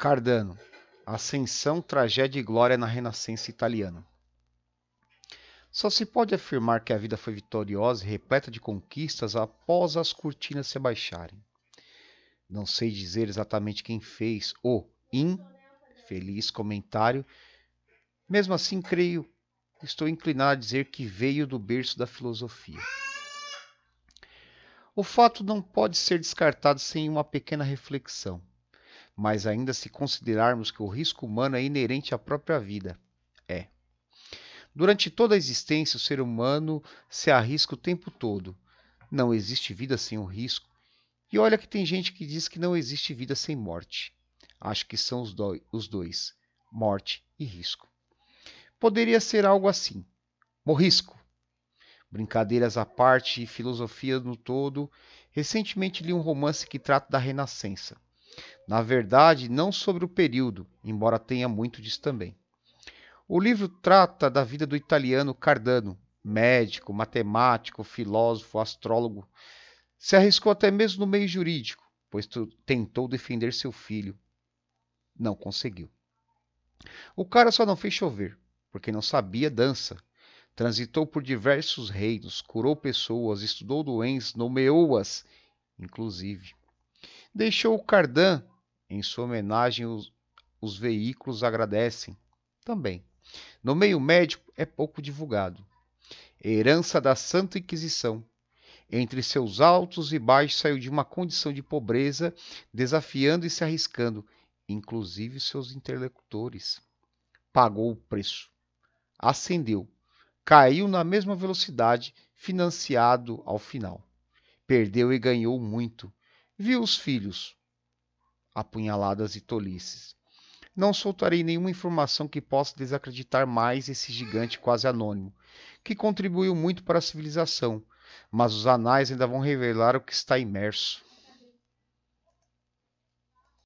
Cardano. Ascensão, tragédia e glória na Renascença italiana. Só se pode afirmar que a vida foi vitoriosa e repleta de conquistas após as cortinas se abaixarem. Não sei dizer exatamente quem fez o infeliz comentário, mesmo assim creio, estou inclinado a dizer que veio do berço da filosofia. O fato não pode ser descartado sem uma pequena reflexão mas ainda se considerarmos que o risco humano é inerente à própria vida. É. Durante toda a existência, o ser humano se arrisca o tempo todo. Não existe vida sem o risco. E olha que tem gente que diz que não existe vida sem morte. Acho que são os, os dois: morte e risco. Poderia ser algo assim: morrisco. Brincadeiras à parte e filosofia no todo, recentemente li um romance que trata da Renascença. Na verdade, não sobre o período, embora tenha muito disso também. O livro trata da vida do italiano Cardano, médico, matemático, filósofo, astrólogo. Se arriscou até mesmo no meio jurídico, pois tentou defender seu filho. Não conseguiu. O cara só não fez chover, porque não sabia dança. Transitou por diversos reinos, curou pessoas, estudou doenças, nomeou-as, inclusive. Deixou o Cardan em sua homenagem, os, os veículos agradecem também. No meio médico é pouco divulgado. Herança da Santa Inquisição. Entre seus altos e baixos saiu de uma condição de pobreza, desafiando e se arriscando, inclusive seus interlocutores. Pagou o preço. Ascendeu. Caiu na mesma velocidade, financiado ao final. Perdeu e ganhou muito. Viu os filhos, apunhaladas e tolices. Não soltarei nenhuma informação que possa desacreditar mais esse gigante quase anônimo, que contribuiu muito para a civilização, mas os anais ainda vão revelar o que está imerso.